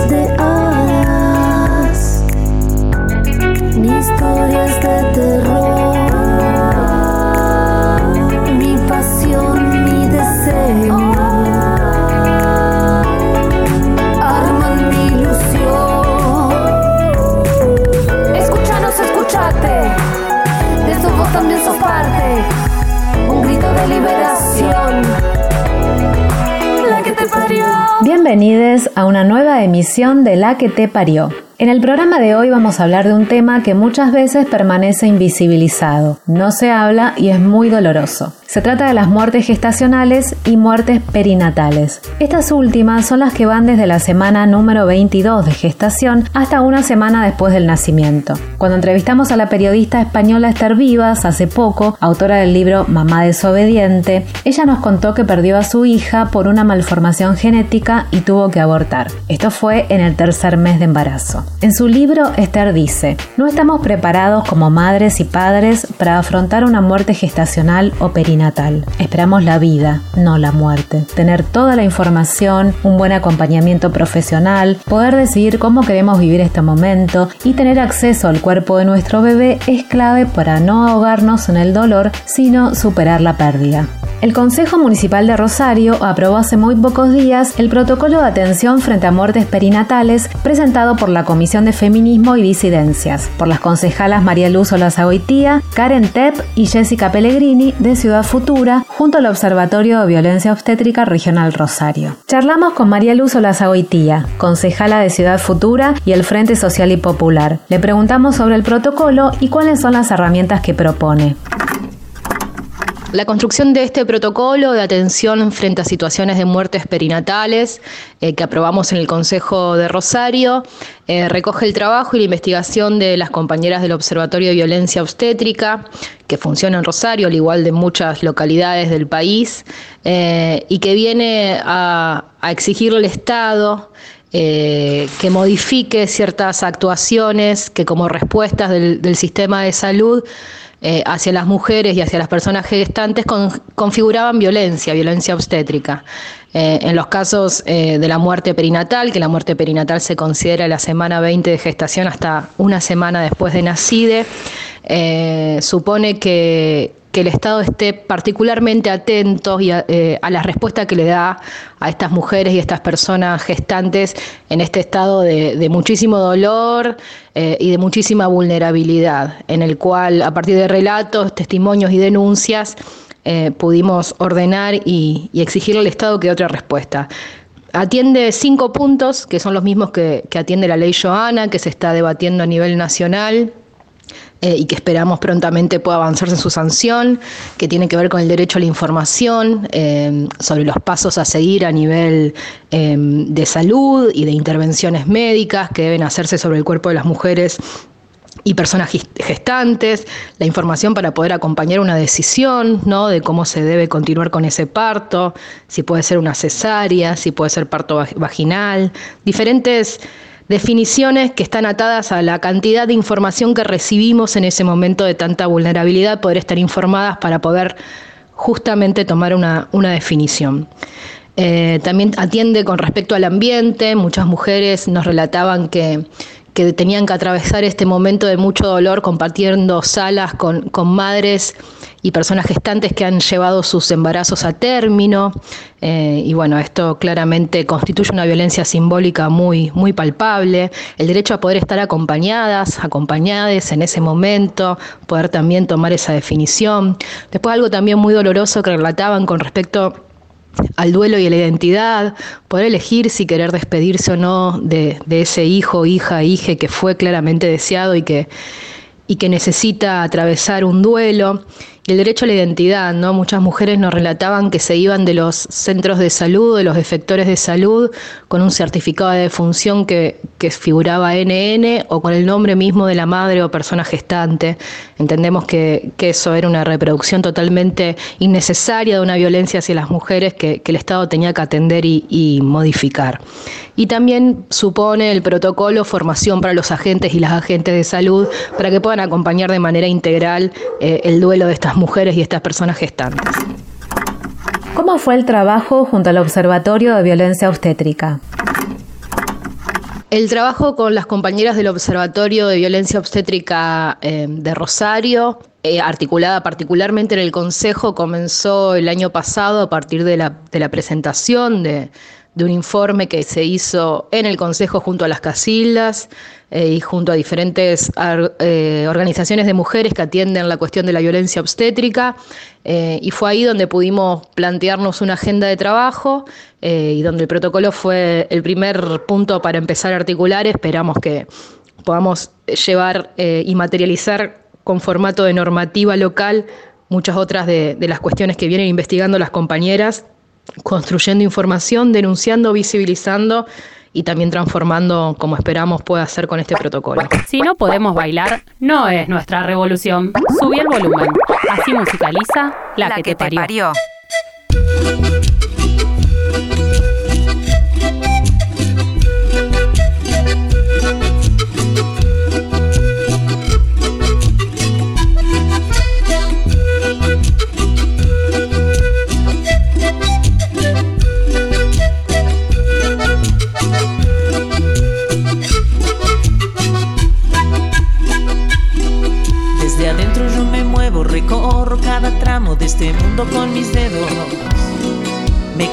Ni cuentos de de La que te parió. En el programa de hoy vamos a hablar de un tema que muchas veces permanece invisibilizado, no se habla y es muy doloroso. Se trata de las muertes gestacionales y muertes perinatales. Estas últimas son las que van desde la semana número 22 de gestación hasta una semana después del nacimiento. Cuando entrevistamos a la periodista española Esther Vivas hace poco, autora del libro Mamá desobediente, ella nos contó que perdió a su hija por una malformación genética y tuvo que abortar. Esto fue en el tercer mes de embarazo. En su libro, Esther dice, no estamos preparados como madres y padres para afrontar una muerte gestacional o perinatal. Esperamos la vida, no la muerte. Tener toda la información, un buen acompañamiento profesional, poder decidir cómo queremos vivir este momento y tener acceso al cuerpo de nuestro bebé es clave para no ahogarnos en el dolor, sino superar la pérdida. El Consejo Municipal de Rosario aprobó hace muy pocos días el protocolo de atención frente a muertes perinatales presentado por la Comisión de Feminismo y Disidencias, por las concejalas María Luz Olazagoitía, Karen Tepp y Jessica Pellegrini de Ciudad Futura, junto al Observatorio de Violencia Obstétrica Regional Rosario. Charlamos con María Luz Olazagoitía, concejala de Ciudad Futura y el Frente Social y Popular. Le preguntamos sobre el protocolo y cuáles son las herramientas que propone. La construcción de este protocolo de atención frente a situaciones de muertes perinatales eh, que aprobamos en el Consejo de Rosario eh, recoge el trabajo y la investigación de las compañeras del Observatorio de Violencia Obstétrica que funciona en Rosario, al igual de muchas localidades del país, eh, y que viene a, a exigirle al Estado que modifique ciertas actuaciones que como respuestas del sistema de salud eh, hacia las mujeres y hacia las personas gestantes con, configuraban violencia, violencia obstétrica. Eh, en los casos eh, de la muerte perinatal, que la muerte perinatal se considera la semana 20 de gestación hasta una semana después de nacide, supone que, que el Estado esté particularmente atento y a, eh, a, la respuesta que le da a estas mujeres y estas personas gestantes en este estado de, muchísimo dolor eh, y de muchísima vulnerabilidad, en el cual a partir de relatos, testimonios y denuncias eh, pudimos ordenar y, y, exigirle al Estado que otra respuesta. Atiende cinco puntos, que son los mismos que, que atiende la ley Joana, que se está debatiendo a nivel nacional eh, y que esperamos prontamente pueda avanzarse en su sanción, que tiene que ver con el derecho a la información, eh, sobre los pasos a seguir a nivel eh, de salud y de intervenciones médicas que deben hacerse sobre el cuerpo de las mujeres y personas gestantes, la información para poder acompañar una decisión, ¿no? De cómo se debe continuar con ese parto, si puede ser una cesárea, si puede ser parto vaginal, diferentes definiciones que están atadas a la cantidad de información que recibimos en ese momento de tanta vulnerabilidad, poder estar informadas para poder justamente tomar una, una definición. Eh, también atiende con respecto al ambiente, muchas mujeres nos relataban que, que tenían que atravesar este momento de mucho dolor compartiendo salas con, con madres y personas gestantes que han llevado sus embarazos a término. Eh, y bueno, esto claramente constituye una violencia simbólica muy, muy palpable. El derecho a poder estar acompañadas, acompañadas en ese momento, poder también tomar esa definición. Después algo también muy doloroso que relataban con respecto al duelo y a la identidad, poder elegir si querer despedirse o no de, ese hijo, hija, hije que fue claramente deseado y que, y que necesita atravesar un duelo el derecho a la identidad, ¿no? Muchas mujeres nos relataban que se iban de los centros de salud, de los efectores de salud, con un certificado de defunción que, que figuraba NN o con el nombre mismo de la madre o persona gestante. Entendemos que, eso era una reproducción totalmente innecesaria de una violencia hacia las mujeres que, el Estado tenía que atender y, y modificar. Y también supone el protocolo formación para los agentes y las agentes de salud para que puedan acompañar de manera integral eh, el duelo de estas mujeres y estas personas gestantes. ¿Cómo fue el trabajo junto al Observatorio de Violencia Obstétrica? El trabajo con las compañeras del Observatorio de Violencia Obstétrica eh, de Rosario, eh, articulada particularmente en el Consejo, comenzó el año pasado a partir de la, de la presentación de, de un informe que se hizo en el Consejo junto a las Casildas eh, y junto a diferentes eh, organizaciones de mujeres que atienden la cuestión de la violencia obstétrica. Eh, y fue ahí donde pudimos plantearnos una agenda de trabajo y donde el protocolo fue el primer punto para empezar a articular. Esperamos que podamos llevar y materializar con formato de normativa local muchas otras de, de las cuestiones que vienen investigando las compañeras construyendo información, denunciando, visibilizando y también transformando como esperamos pueda hacer con este protocolo. Si no podemos bailar, no es nuestra revolución. Subí el volumen. Así musicaliza la, que, te parió.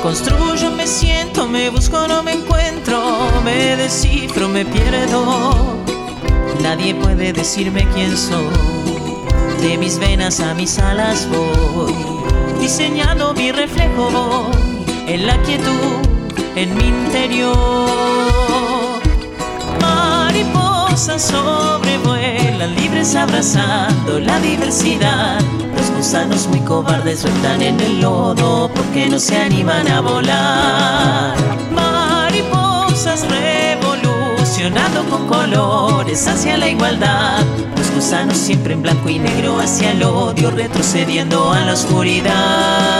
Construyo, me siento, me busco, no me encuentro, me descifro, me pierdo. Nadie puede decirme quién soy. De mis venas a mis alas voy, diseñando mi reflejo voy en la quietud, en mi interior. Mariposas sobrevuelan libres abrazando la diversidad gusanos muy cobardes sueltan en el lodo porque no se animan a volar. Mariposas revolucionando con colores hacia la igualdad. Los gusanos siempre en blanco y negro hacia el odio, retrocediendo a la oscuridad.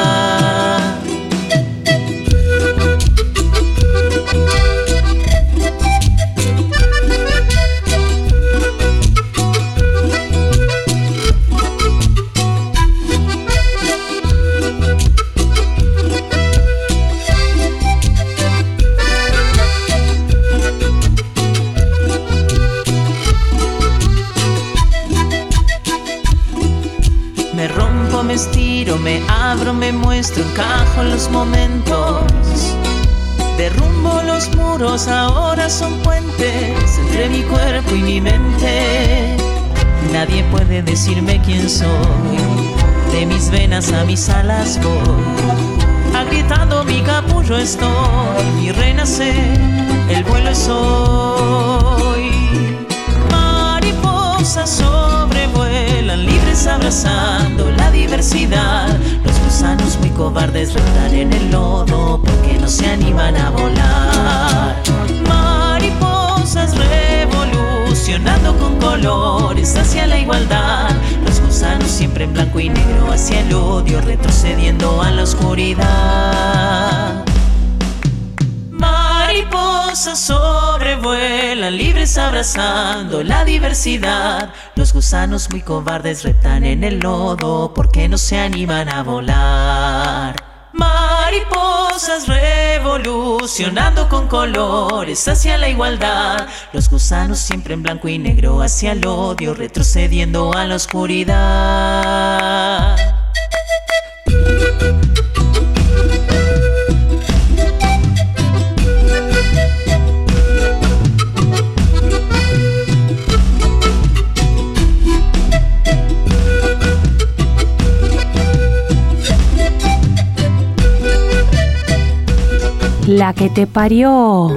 Puede decirme quién soy. De mis venas a mis alas voy. Agrietando mi capullo estoy y renacer. El vuelo es hoy. Mariposas sobrevuelan libres abrazando la diversidad gusanos muy cobardes rotan en el lodo porque no se animan a volar. Revolucionando con colores hacia la igualdad. Los gusanos siempre en blanco y negro hacia el odio, retrocediendo a la oscuridad. Mariposas sobrevuelan libres abrazando la diversidad. Los gusanos muy cobardes retan en el lodo porque no se animan a volar. Mariposas revolucionando con colores hacia la igualdad. Los gusanos siempre en blanco y negro hacia el odio, retrocediendo a la oscuridad. La que te parió.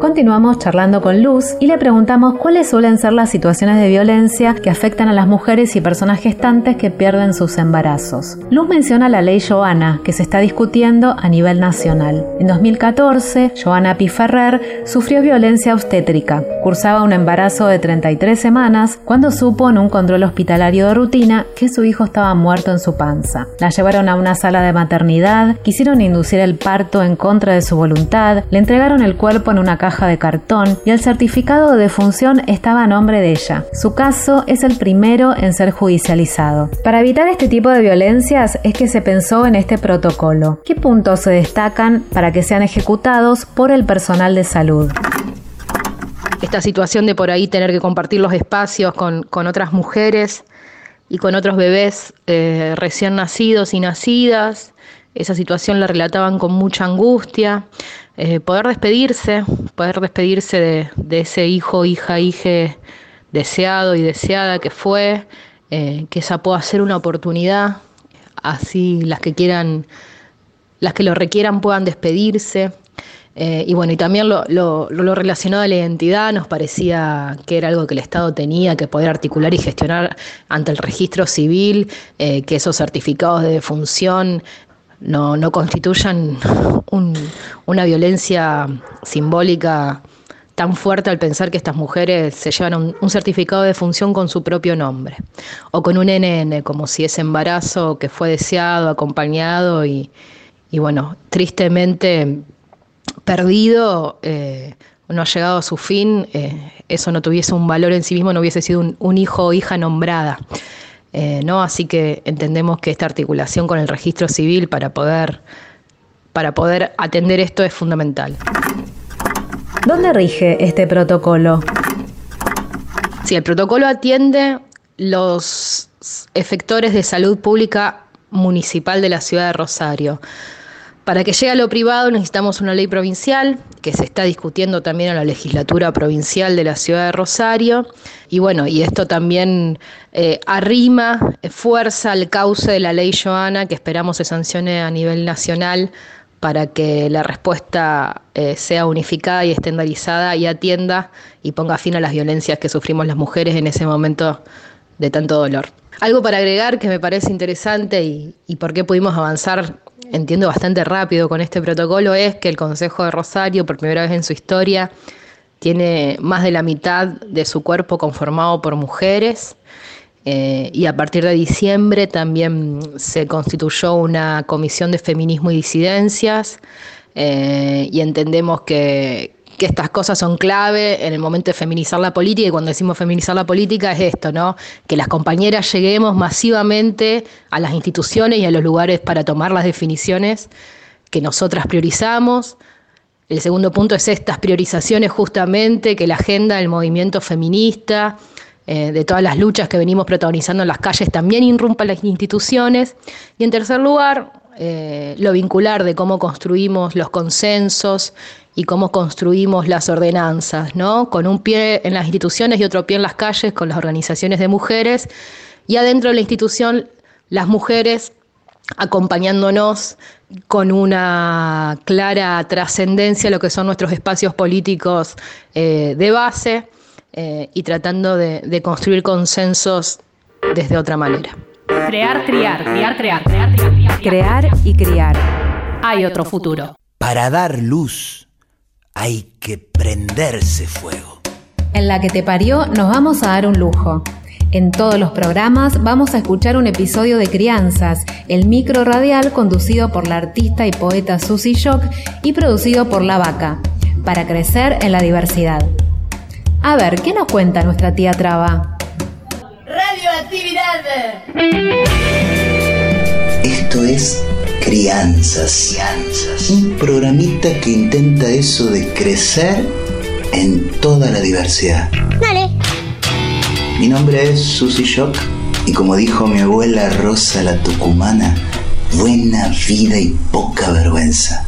Continuamos charlando con Luz y le preguntamos cuáles suelen ser las situaciones de violencia que afectan a las mujeres y personas gestantes que pierden sus embarazos. Luz menciona la ley Joana, que se está discutiendo a nivel nacional. En 2014, Joana Piferrer sufrió violencia obstétrica. Cursaba un embarazo de 33 semanas cuando supo en un control hospitalario de rutina que su hijo estaba muerto en su panza. La llevaron a una sala de maternidad, quisieron inducir el parto en contra de su voluntad, le entregaron el cuerpo en una de cartón y el certificado de defunción estaba a nombre de ella. Su caso es el primero en ser judicializado. Para evitar este tipo de violencias es que se pensó en este protocolo. ¿Qué puntos se destacan para que sean ejecutados por el personal de salud? Esta situación de por ahí tener que compartir los espacios con, otras mujeres y con otros bebés eh, recién nacidos y nacidas, esa situación la relataban con mucha angustia. Eh, poder despedirse, poder despedirse de, ese hijo, hija, hija deseado y deseada que fue, eh, que esa pueda ser una oportunidad, así las que quieran, las que lo requieran puedan despedirse. Eh, y bueno, y también lo, relacionado a la identidad nos parecía que era algo que el Estado tenía que poder articular y gestionar ante el registro civil, que esos certificados de defunción no, no constituyan una violencia simbólica tan fuerte al pensar que estas mujeres se llevan un, certificado de función con su propio nombre o con un NN, como si ese embarazo que fue deseado, acompañado y, bueno, tristemente perdido, eh, no ha llegado a su fin, eh, eso no tuviese un valor en sí mismo, no hubiese sido un, un hijo o hija nombrada. Eh, ¿no? Así que entendemos que esta articulación con el registro civil para poder, para poder atender esto es fundamental. ¿Dónde rige este protocolo? Sí, el protocolo atiende los efectores de salud pública municipal de la ciudad de Rosario. Para que llegue a lo privado necesitamos una ley provincial que se está discutiendo también en la legislatura provincial de la ciudad de Rosario. Y bueno, y esto también eh, arrima, fuerza al cauce de la ley Joana que esperamos se sancione a nivel nacional para que la respuesta eh, sea unificada y estandarizada y atienda y ponga fin a las violencias que sufrimos las mujeres en ese momento de tanto dolor. Algo para agregar que me parece interesante y por qué pudimos avanzar entiendo bastante rápido con este protocolo es que el Consejo de Rosario, por primera vez en su historia, tiene más de la mitad de su cuerpo conformado por mujeres. Eh, y a partir de diciembre también se constituyó una comisión de feminismo y disidencias. Eh, y entendemos que, que estas cosas son clave en el momento de feminizar la política y cuando decimos feminizar la política es esto, ¿no? Que las compañeras lleguemos masivamente a las instituciones y a los lugares para tomar las definiciones que nosotras priorizamos. El segundo punto es estas priorizaciones justamente que la agenda del movimiento feminista, eh, de todas las luchas que venimos protagonizando en las calles, también irrumpa las instituciones. Y en tercer lugar, eh, lo vincular de cómo construimos los consensos y cómo construimos las ordenanzas, ¿no? Con un pie en las instituciones y otro pie en las calles, con las organizaciones de mujeres, y adentro de la institución las mujeres acompañándonos con una clara trascendencia a lo que son nuestros espacios políticos eh, de base eh, y tratando de, construir consensos desde otra manera. Crear, criar, criar, crear, crear, criar. Crear y criar. Hay otro futuro. Para dar luz hay que prenderse fuego. En la que te parió nos vamos a dar un lujo. En todos los programas vamos a escuchar un episodio de Crianzas, el micro radial conducido por la artista y poeta Susy Shock y producido por La Vaca, para crecer en la diversidad. A ver, ¿qué nos cuenta nuestra tía Traba? Radioactividad. Esto es Crianzas. Un programita que intenta eso de crecer en toda la diversidad. Dale. Mi nombre es Susy Shock y como dijo mi abuela Rosa la Tucumana, buena vida y poca vergüenza.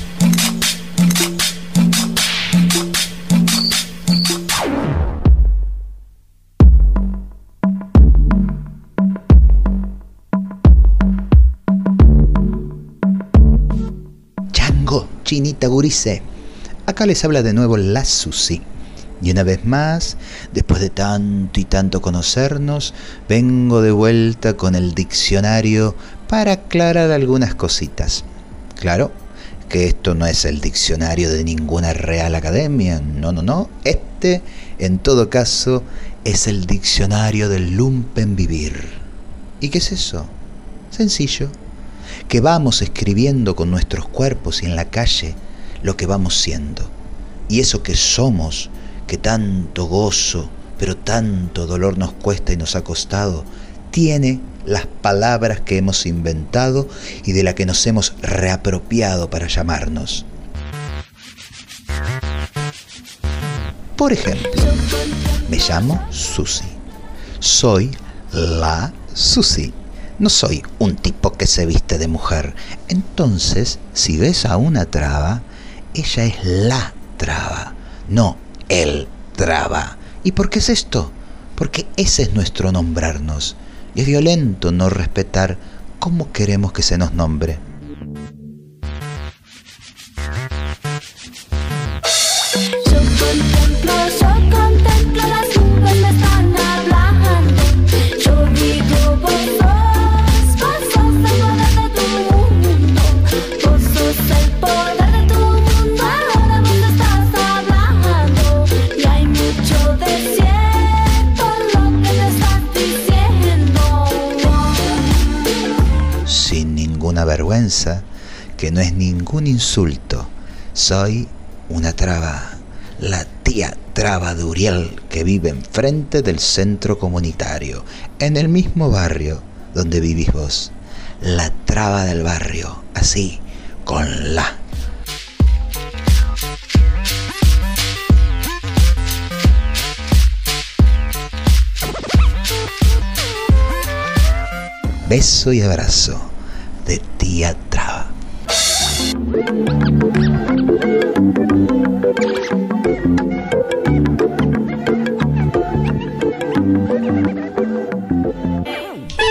Acá les habla de nuevo la Susi. Y una vez más, después de tanto y tanto conocernos, vengo de vuelta con el diccionario para aclarar algunas cositas. Claro que esto no es el diccionario de ninguna real academia, no, no, no. Este, en todo caso, es el diccionario del lumpen vivir. ¿Y qué es eso? Sencillo. Que vamos escribiendo con nuestros cuerpos y en la calle lo que vamos siendo. Y eso que somos, que tanto gozo, pero tanto dolor nos cuesta y nos ha costado, tiene las palabras que hemos inventado y de la que nos hemos reapropiado para llamarnos. Por ejemplo, me llamo Susi. Soy la Susi. No soy un tipo que se viste de mujer. Entonces, si ves a una traba, ella es la traba, no el traba. ¿Y por qué es esto? Porque ese es nuestro nombrarnos. Y es violento no respetar cómo queremos que se nos nombre. Vergüenza, que no es ningún insulto. Soy una traba, la tía traba de Uriel que vive enfrente del centro comunitario, en el mismo barrio donde vivís vos. La traba del barrio, así, con la. Beso y abrazo de tía Traba.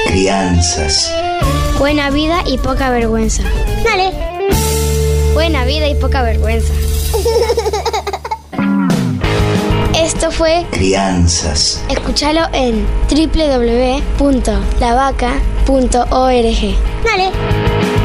Crianzas. Buena vida y poca vergüenza. Dale. Buena vida y poca vergüenza. Esto fue Crianzas. Escúchalo en www.lavaca.org. Dale.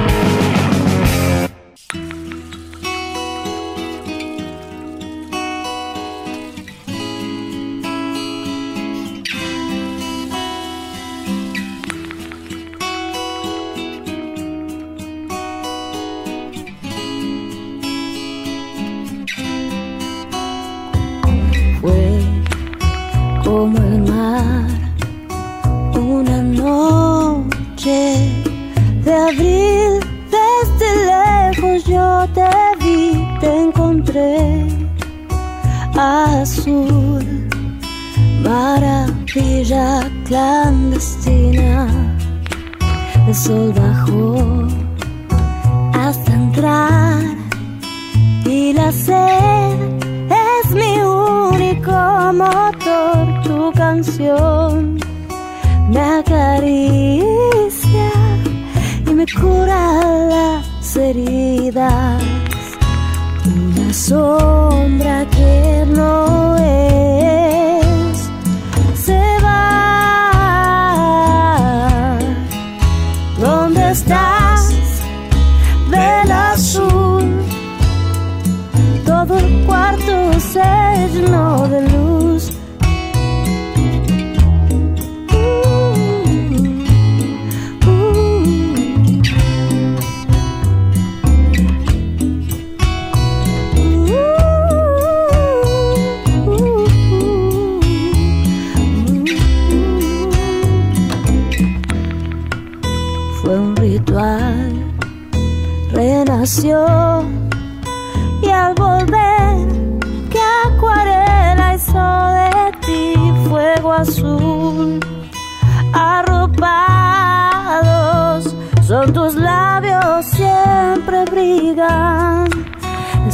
Una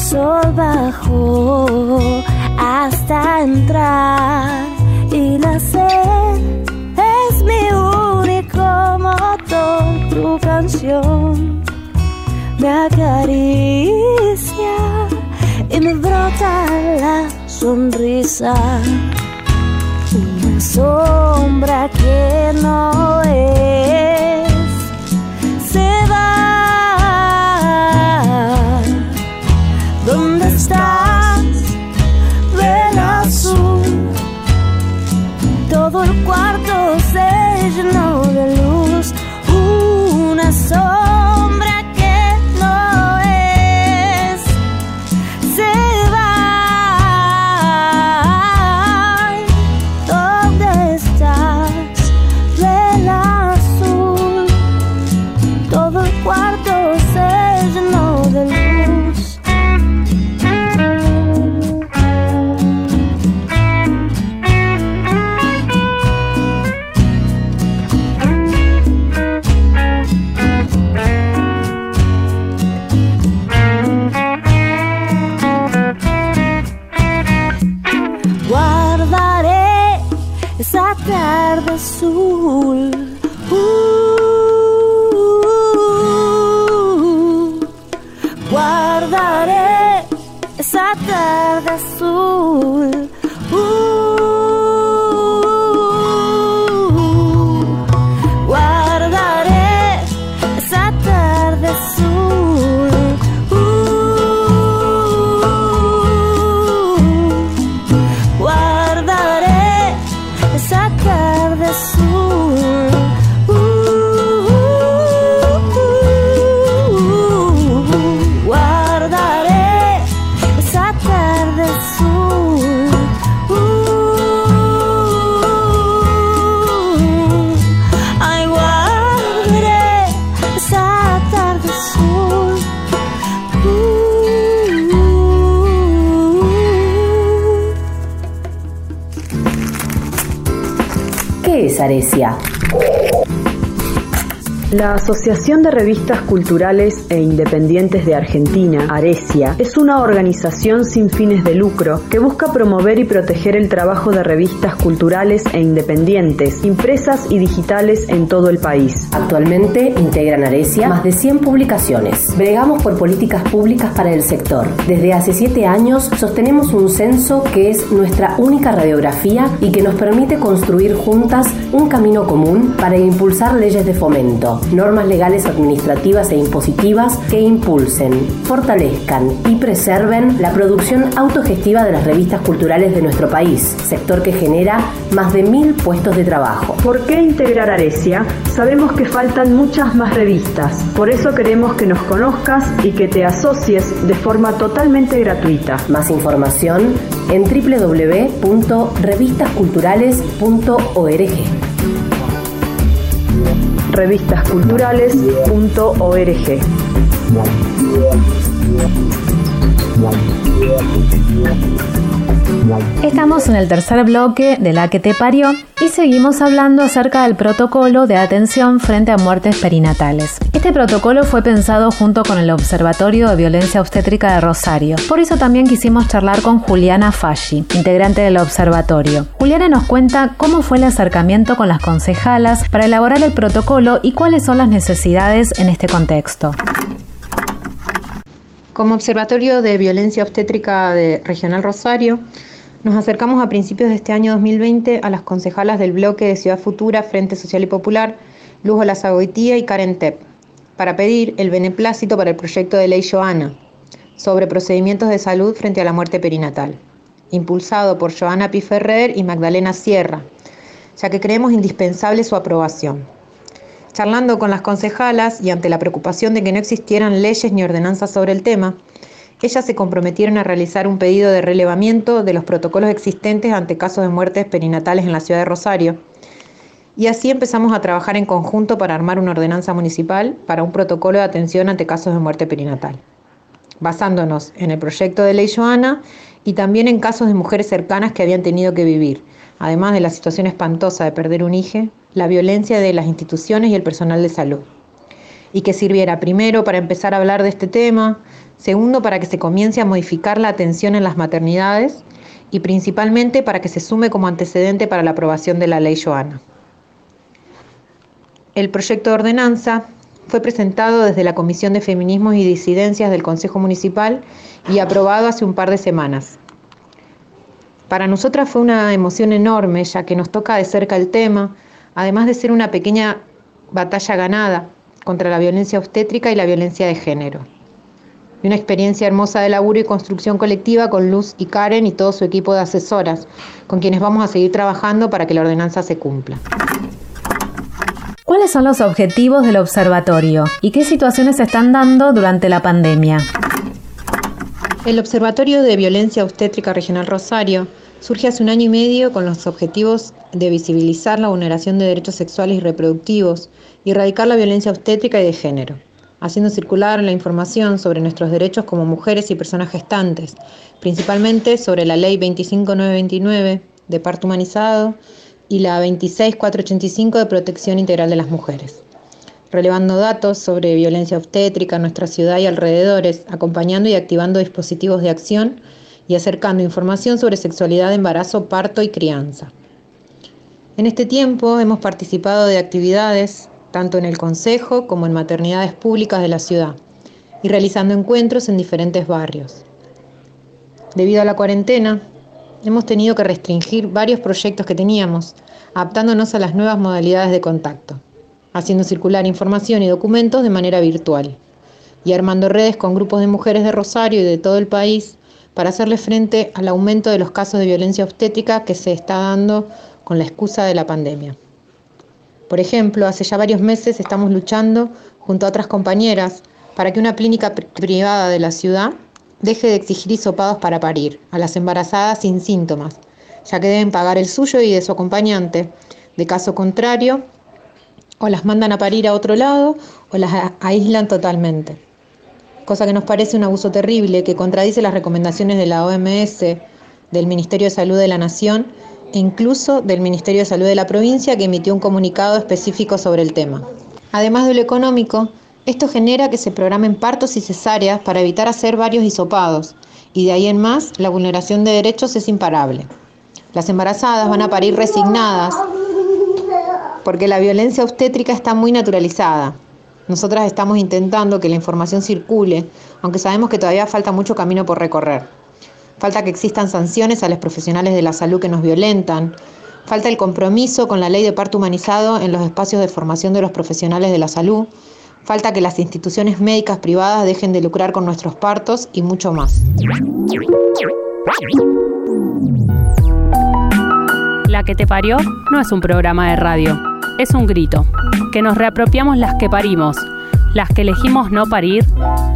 sol bajó hasta entrar y sed es mi único motor, tu canción me acaricia y me brota la sonrisa. Una sombra que no ¿Qué es Aresia? La Asociación de Revistas Culturales e Independientes de Argentina, Aresia, es una organización sin fines de lucro que busca promover y proteger el trabajo de revistas culturales e independientes, impresas y digitales en todo el país. Actualmente integran Aresia más de 100 publicaciones. Bregamos por políticas públicas para el sector. Desde hace 7 años sostenemos un censo que es nuestra única radiografía y que nos permite construir juntas un camino común para impulsar leyes de fomento, normas legales administrativas e impositivas que impulsen, fortalezcan y preserven la producción autogestiva de las revistas culturales de nuestro país, sector que genera más de mil puestos de trabajo. ¿Por qué integrar Aresia? Sabemos que faltan muchas más revistas, por eso queremos que nos conozcas y que te asocies de forma totalmente gratuita. Más información en www.revistasculturales.org. revistasculturales.org. Estamos en el tercer bloque de la que te parió y seguimos hablando acerca del protocolo de atención frente a muertes perinatales. Este protocolo fue pensado junto con el Observatorio de Violencia Obstétrica de Rosario. Por eso también quisimos charlar con Juliana Fasci, integrante del observatorio. Juliana nos cuenta cómo fue el acercamiento con las concejalas para elaborar el protocolo y cuáles son las necesidades en este contexto. Como Observatorio de Violencia Obstétrica de Regional Rosario, nos acercamos a principios de este año 2020 a las concejalas del bloque de Ciudad Futura Frente Social y Popular, Luz Olazagoitía y Karen Tepp, para pedir el beneplácito para el proyecto de ley Joana, sobre procedimientos de salud frente a la muerte perinatal, impulsado por Joana Piferrer y Magdalena Sierra, ya que creemos indispensable su aprobación. Charlando con las concejalas y ante la preocupación de que no existieran leyes ni ordenanzas sobre el tema, ellas se comprometieron a realizar un pedido de relevamiento de los protocolos existentes ante casos de muertes perinatales en la ciudad de Rosario. Y así empezamos a trabajar en conjunto para armar una ordenanza municipal para un protocolo de atención ante casos de muerte perinatal, basándonos en el proyecto de ley Joana y también en casos de mujeres cercanas que habían tenido que vivir, además de la situación espantosa de perder un hijo, la violencia de las instituciones y el personal de salud. Y que sirviera primero para empezar a hablar de este tema, segundo para que se comience a modificar la atención en las maternidades y principalmente para que se sume como antecedente para la aprobación de la ley Joana. El proyecto de ordenanza fue presentado desde la Comisión de Feminismos y Disidencias del Consejo Municipal y aprobado hace un par de semanas. Para nosotras fue una emoción enorme, ya que nos toca de cerca el tema, además de ser una pequeña batalla ganada contra la violencia obstétrica y la violencia de género y una experiencia hermosa de laburo y construcción colectiva con Luz y Karen y todo su equipo de asesoras, con quienes vamos a seguir trabajando para que la ordenanza se cumpla. ¿Cuáles son los objetivos del observatorio y qué situaciones se están dando durante la pandemia? El Observatorio de Violencia Obstétrica Regional Rosario surge hace un año y medio con los objetivos de visibilizar la vulneración de derechos sexuales y reproductivos y erradicar la violencia obstétrica y de género haciendo circular la información sobre nuestros derechos como mujeres y personas gestantes, principalmente sobre la Ley 25929 de parto humanizado y la 26485 de protección integral de las mujeres, relevando datos sobre violencia obstétrica en nuestra ciudad y alrededores, acompañando y activando dispositivos de acción y acercando información sobre sexualidad, embarazo, parto y crianza. En este tiempo hemos participado de actividades tanto en el Consejo como en maternidades públicas de la ciudad, y realizando encuentros en diferentes barrios. Debido a la cuarentena, hemos tenido que restringir varios proyectos que teníamos, adaptándonos a las nuevas modalidades de contacto, haciendo circular información y documentos de manera virtual, y armando redes con grupos de mujeres de Rosario y de todo el país para hacerle frente al aumento de los casos de violencia obstétrica que se está dando con la excusa de la pandemia. Por ejemplo, hace ya varios meses estamos luchando junto a otras compañeras para que una clínica privada de la ciudad deje de exigir hisopados para parir a las embarazadas sin síntomas, ya que deben pagar el suyo y de su acompañante. De caso contrario, o las mandan a parir a otro lado o las aíslan totalmente. Cosa que nos parece un abuso terrible que contradice las recomendaciones de la OMS, del Ministerio de Salud de la Nación e incluso del Ministerio de Salud de la provincia que emitió un comunicado específico sobre el tema. Además de lo económico, esto genera que se programen partos y cesáreas para evitar hacer varios hisopados, y de ahí en más la vulneración de derechos es imparable. Las embarazadas van a parir resignadas porque la violencia obstétrica está muy naturalizada. Nosotras estamos intentando que la información circule, aunque sabemos que todavía falta mucho camino por recorrer. Falta que existan sanciones a los profesionales de la salud que nos violentan. Falta el compromiso con la ley de parto humanizado en los espacios de formación de los profesionales de la salud. Falta que las instituciones médicas privadas dejen de lucrar con nuestros partos y mucho más. La que te parió no es un programa de radio, es un grito, que nos reapropiamos las que parimos, las que elegimos no parir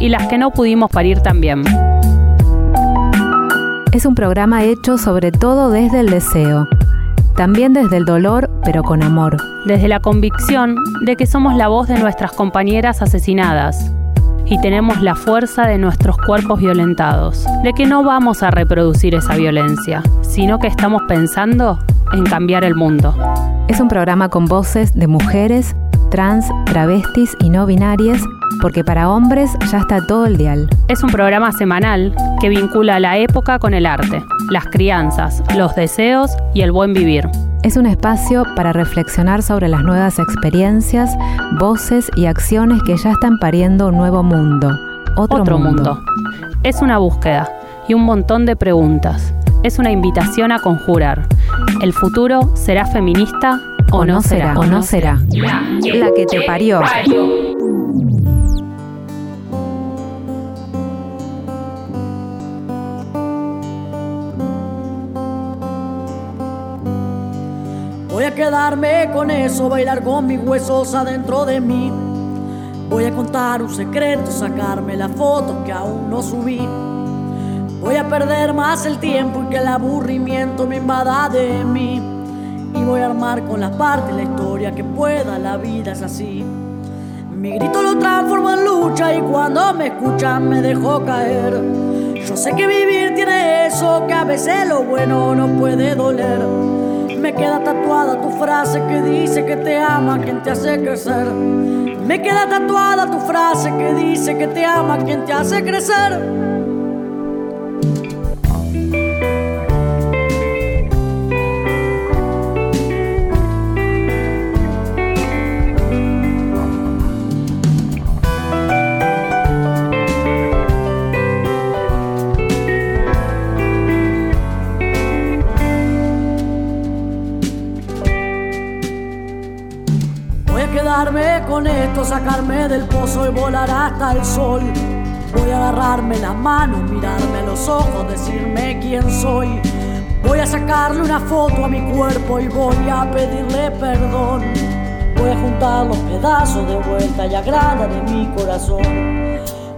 y las que no pudimos parir también es un programa hecho sobre todo desde el deseo, también desde el dolor, pero con amor. Desde la convicción de que somos la voz de nuestras compañeras asesinadas y tenemos la fuerza de nuestros cuerpos violentados, de que no vamos a reproducir esa violencia, sino que estamos pensando en cambiar el mundo. Es un programa con voces de mujeres, trans, travestis y no binarias porque para hombres ya está todo el dial. Es un programa semanal que vincula la época con el arte, las crianzas, los deseos y el buen vivir. Es un espacio para reflexionar sobre las nuevas experiencias, voces y acciones que ya están pariendo un nuevo mundo. Otro, mundo. Es una búsqueda y un montón de preguntas. Es una invitación a conjurar. ¿El futuro será feminista o no será, o no será, la que te parió. Voy a quedarme con eso, bailar con mis huesos adentro de mí. Voy a contar un secreto, sacarme la foto que aún no subí. Voy a perder más el tiempo y que el aburrimiento me invada de mí. Y voy a armar con las partes la historia que pueda, la vida es así. Mi grito lo transformo en lucha y cuando me escuchan me dejo caer. Yo sé que vivir tiene eso, que a veces lo bueno no puede doler. Me queda tatuada tu frase que dice que te ama quien te hace crecer. Me queda tatuada tu frase que dice que te ama quien te hace crecer. Con esto, sacarme del pozo y volar hasta el sol. Voy a agarrarme las manos, mirarme los ojos, decirme quién soy. Voy a sacarle una foto a mi cuerpo y voy a pedirle perdón. Voy a juntar los pedazos de vuelta y agrada de mi corazón.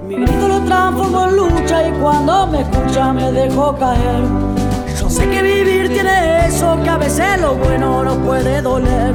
Mi grito lo transformo en lucha y cuando me escucha me dejo caer. Yo sé que vivir tiene eso, que a veces lo bueno no puede doler.